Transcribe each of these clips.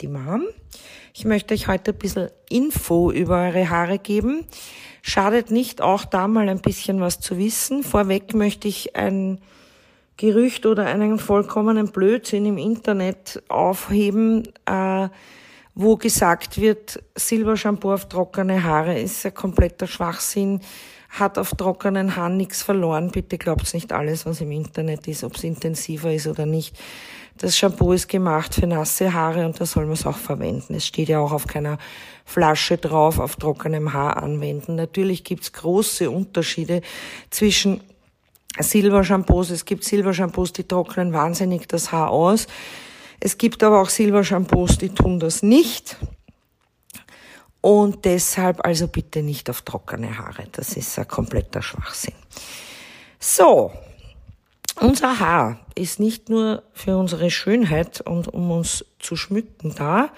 die Mom. Ich möchte euch heute ein bisschen Info über eure Haare geben. Schadet nicht, auch da mal ein bisschen was zu wissen. Vorweg möchte ich ein Gerücht oder einen vollkommenen Blödsinn im Internet aufheben, äh, wo gesagt wird, Silbershampoo auf trockene Haare ist ein kompletter Schwachsinn hat auf trockenen Haaren nichts verloren. Bitte glaubt nicht alles, was im Internet ist, ob es intensiver ist oder nicht. Das Shampoo ist gemacht für nasse Haare und da soll man es auch verwenden. Es steht ja auch auf keiner Flasche drauf, auf trockenem Haar anwenden. Natürlich gibt's große Unterschiede zwischen Silbershampoos. Es gibt Silbershampoos, die trocknen wahnsinnig das Haar aus. Es gibt aber auch Silbershampoos, die tun das nicht. Und deshalb also bitte nicht auf trockene Haare. Das ist ein kompletter Schwachsinn. So. Unser Haar ist nicht nur für unsere Schönheit und um uns zu schmücken da,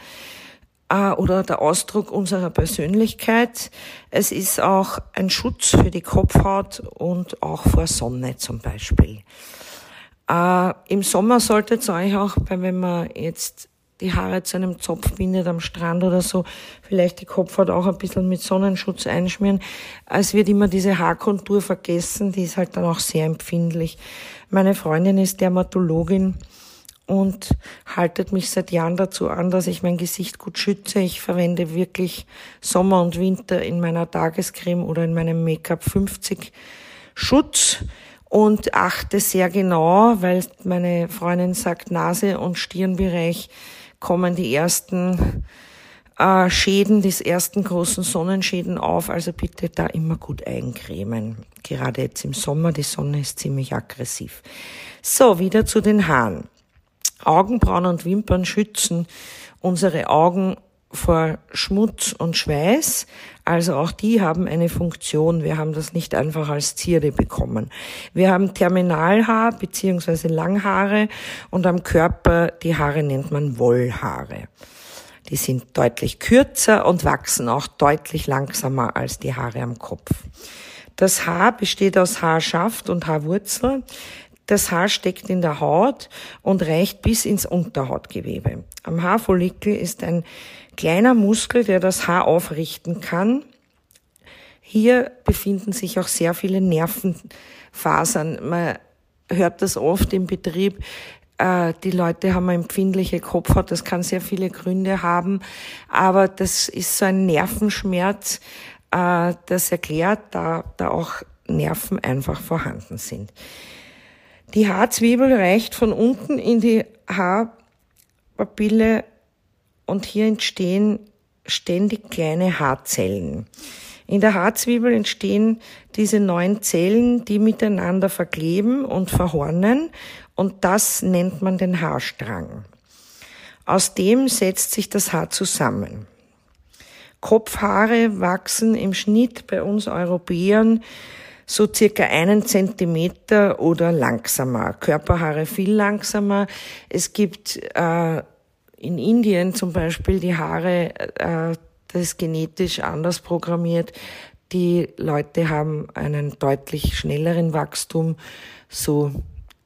äh, oder der Ausdruck unserer Persönlichkeit. Es ist auch ein Schutz für die Kopfhaut und auch vor Sonne zum Beispiel. Äh, Im Sommer solltet ihr euch auch, wenn man jetzt die Haare zu einem Zopf bindet am Strand oder so, vielleicht die Kopfhaut auch ein bisschen mit Sonnenschutz einschmieren. Es wird immer diese Haarkontur vergessen, die ist halt dann auch sehr empfindlich. Meine Freundin ist Dermatologin und haltet mich seit Jahren dazu an, dass ich mein Gesicht gut schütze. Ich verwende wirklich Sommer und Winter in meiner Tagescreme oder in meinem Make-up 50 Schutz und achte sehr genau, weil meine Freundin sagt, Nase und Stirnbereich kommen die ersten äh, Schäden, die ersten großen Sonnenschäden auf. Also bitte da immer gut eincremen. Gerade jetzt im Sommer, die Sonne ist ziemlich aggressiv. So, wieder zu den Haaren. Augenbrauen und Wimpern schützen unsere Augen vor Schmutz und Schweiß. Also auch die haben eine Funktion. Wir haben das nicht einfach als Zierde bekommen. Wir haben Terminalhaar beziehungsweise Langhaare und am Körper die Haare nennt man Wollhaare. Die sind deutlich kürzer und wachsen auch deutlich langsamer als die Haare am Kopf. Das Haar besteht aus Haarschaft und Haarwurzel. Das Haar steckt in der Haut und reicht bis ins Unterhautgewebe. Am Haarfollikel ist ein kleiner Muskel, der das Haar aufrichten kann. Hier befinden sich auch sehr viele Nervenfasern. Man hört das oft im Betrieb. Äh, die Leute haben eine empfindliche Kopfhaut. Das kann sehr viele Gründe haben. Aber das ist so ein Nervenschmerz, äh, das erklärt, da, da auch Nerven einfach vorhanden sind. Die Haarzwiebel reicht von unten in die Haarpapille und hier entstehen ständig kleine Haarzellen. In der Haarzwiebel entstehen diese neun Zellen, die miteinander verkleben und verhornen und das nennt man den Haarstrang. Aus dem setzt sich das Haar zusammen. Kopfhaare wachsen im Schnitt bei uns Europäern so circa einen Zentimeter oder langsamer. Körperhaare viel langsamer. Es gibt äh, in Indien zum Beispiel die Haare, äh, das ist genetisch anders programmiert. Die Leute haben einen deutlich schnelleren Wachstum, so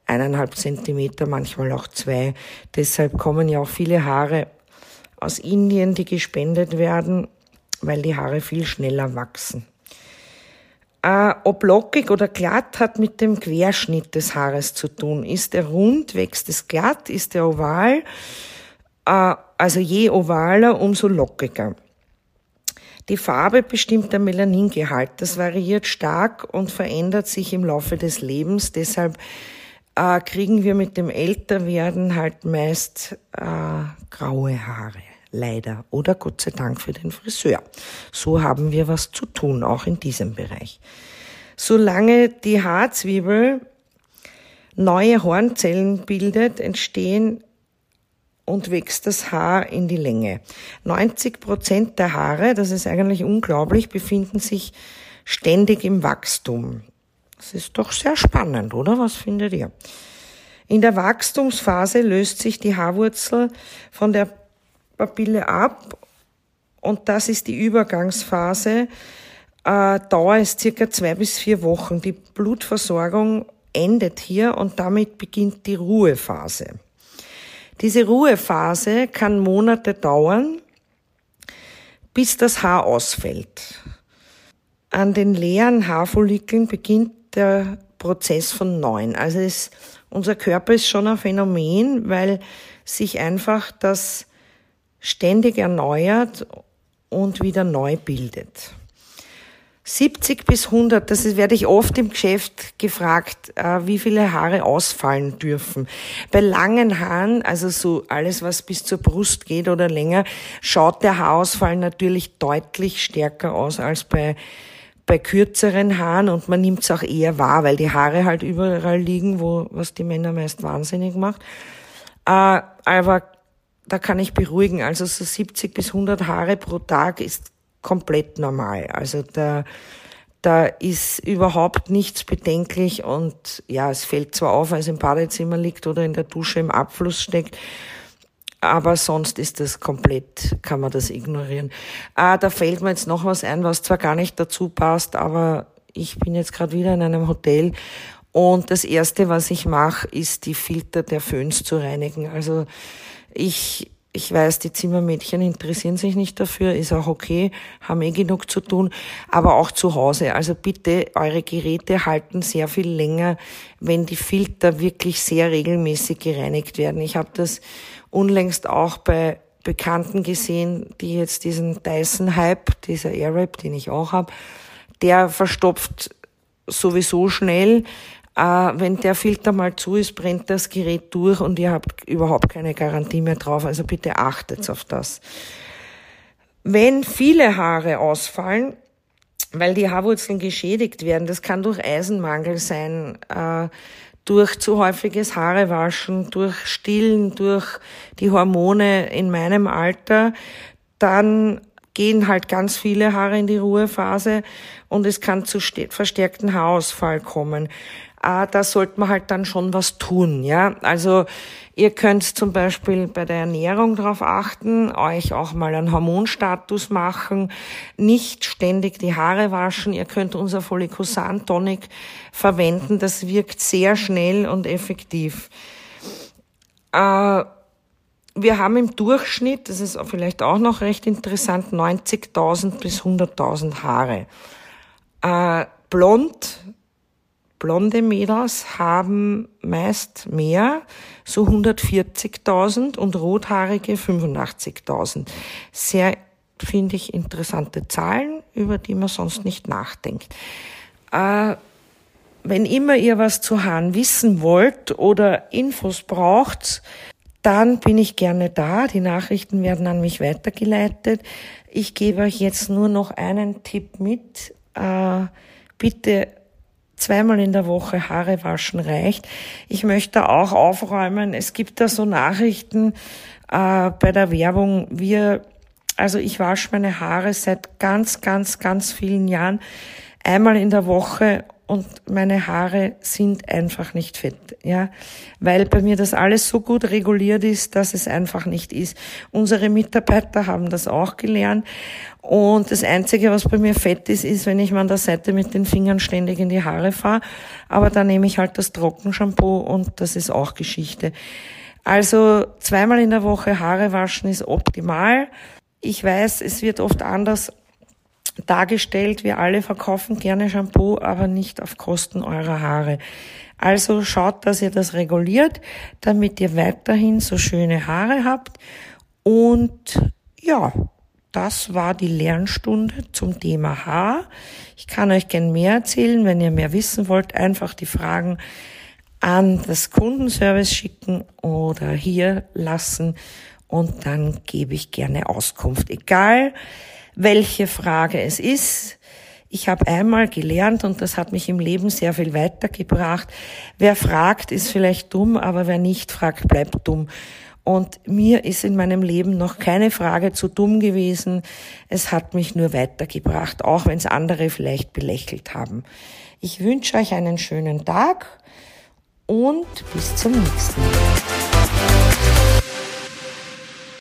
eineinhalb Zentimeter, manchmal auch zwei. Deshalb kommen ja auch viele Haare aus Indien, die gespendet werden, weil die Haare viel schneller wachsen. Äh, ob lockig oder glatt hat mit dem Querschnitt des Haares zu tun. Ist er rund, wächst es glatt, ist er oval, äh, also je ovaler, umso lockiger. Die Farbe bestimmt der Melaningehalt. Das variiert stark und verändert sich im Laufe des Lebens. Deshalb äh, kriegen wir mit dem Älterwerden halt meist äh, graue Haare leider. Oder Gott sei Dank für den Friseur. So haben wir was zu tun, auch in diesem Bereich. Solange die Haarzwiebel neue Hornzellen bildet, entstehen und wächst das Haar in die Länge. 90 Prozent der Haare, das ist eigentlich unglaublich, befinden sich ständig im Wachstum. Das ist doch sehr spannend, oder? Was findet ihr? In der Wachstumsphase löst sich die Haarwurzel von der Papille ab und das ist die Übergangsphase. Äh, Dauer ist circa zwei bis vier Wochen. Die Blutversorgung endet hier und damit beginnt die Ruhephase. Diese Ruhephase kann Monate dauern, bis das Haar ausfällt. An den leeren Haarfollikeln beginnt der Prozess von neun. Also es, unser Körper ist schon ein Phänomen, weil sich einfach das ständig erneuert und wieder neu bildet. 70 bis 100, das werde ich oft im Geschäft gefragt, äh, wie viele Haare ausfallen dürfen. Bei langen Haaren, also so alles, was bis zur Brust geht oder länger, schaut der Haarausfall natürlich deutlich stärker aus als bei, bei kürzeren Haaren und man nimmt es auch eher wahr, weil die Haare halt überall liegen, wo, was die Männer meist wahnsinnig macht. Äh, aber da kann ich beruhigen, also so 70 bis 100 Haare pro Tag ist komplett normal. Also da, da ist überhaupt nichts bedenklich und ja, es fällt zwar auf, als im Badezimmer liegt oder in der Dusche im Abfluss steckt, aber sonst ist das komplett, kann man das ignorieren. Ah, da fällt mir jetzt noch was ein, was zwar gar nicht dazu passt, aber ich bin jetzt gerade wieder in einem Hotel und das erste, was ich mache, ist die Filter der Föhns zu reinigen. Also ich ich weiß, die Zimmermädchen interessieren sich nicht dafür, ist auch okay, haben eh genug zu tun, aber auch zu Hause. Also bitte, eure Geräte halten sehr viel länger, wenn die Filter wirklich sehr regelmäßig gereinigt werden. Ich habe das unlängst auch bei Bekannten gesehen, die jetzt diesen Dyson-Hype, dieser Airwrap, den ich auch habe, der verstopft sowieso schnell äh, wenn der Filter mal zu ist, brennt das Gerät durch und ihr habt überhaupt keine Garantie mehr drauf. Also bitte achtet auf das. Wenn viele Haare ausfallen, weil die Haarwurzeln geschädigt werden, das kann durch Eisenmangel sein, äh, durch zu häufiges Haarewaschen, durch Stillen, durch die Hormone in meinem Alter, dann gehen halt ganz viele Haare in die Ruhephase und es kann zu verstärkten Haarausfall kommen ah, da sollte man halt dann schon was tun, ja. Also ihr könnt zum Beispiel bei der Ernährung darauf achten, euch auch mal einen Hormonstatus machen, nicht ständig die Haare waschen. Ihr könnt unser Follicusan Tonic verwenden, das wirkt sehr schnell und effektiv. Äh, wir haben im Durchschnitt, das ist vielleicht auch noch recht interessant, 90.000 bis 100.000 Haare. Äh, blond Blonde Mädels haben meist mehr, so 140.000 und rothaarige 85.000. Sehr, finde ich, interessante Zahlen, über die man sonst nicht nachdenkt. Äh, wenn immer ihr was zu Haaren wissen wollt oder Infos braucht, dann bin ich gerne da. Die Nachrichten werden an mich weitergeleitet. Ich gebe euch jetzt nur noch einen Tipp mit. Äh, bitte zweimal in der Woche Haare waschen reicht. Ich möchte auch aufräumen. Es gibt da so Nachrichten äh, bei der Werbung. Wir, also ich wasche meine Haare seit ganz, ganz, ganz vielen Jahren einmal in der Woche und meine Haare sind einfach nicht fett, ja, weil bei mir das alles so gut reguliert ist, dass es einfach nicht ist. Unsere Mitarbeiter haben das auch gelernt und das einzige, was bei mir fett ist, ist, wenn ich mir an der Seite mit den Fingern ständig in die Haare fahre, aber da nehme ich halt das Trockenshampoo und das ist auch Geschichte. Also zweimal in der Woche Haare waschen ist optimal. Ich weiß, es wird oft anders dargestellt. Wir alle verkaufen gerne Shampoo, aber nicht auf Kosten eurer Haare. Also schaut, dass ihr das reguliert, damit ihr weiterhin so schöne Haare habt. Und ja, das war die Lernstunde zum Thema Haar. Ich kann euch gern mehr erzählen. Wenn ihr mehr wissen wollt, einfach die Fragen an das Kundenservice schicken oder hier lassen und dann gebe ich gerne Auskunft. Egal, welche Frage es ist. Ich habe einmal gelernt und das hat mich im Leben sehr viel weitergebracht. Wer fragt, ist vielleicht dumm, aber wer nicht fragt, bleibt dumm. Und mir ist in meinem Leben noch keine Frage zu dumm gewesen. Es hat mich nur weitergebracht, auch wenn es andere vielleicht belächelt haben. Ich wünsche euch einen schönen Tag und bis zum nächsten Mal.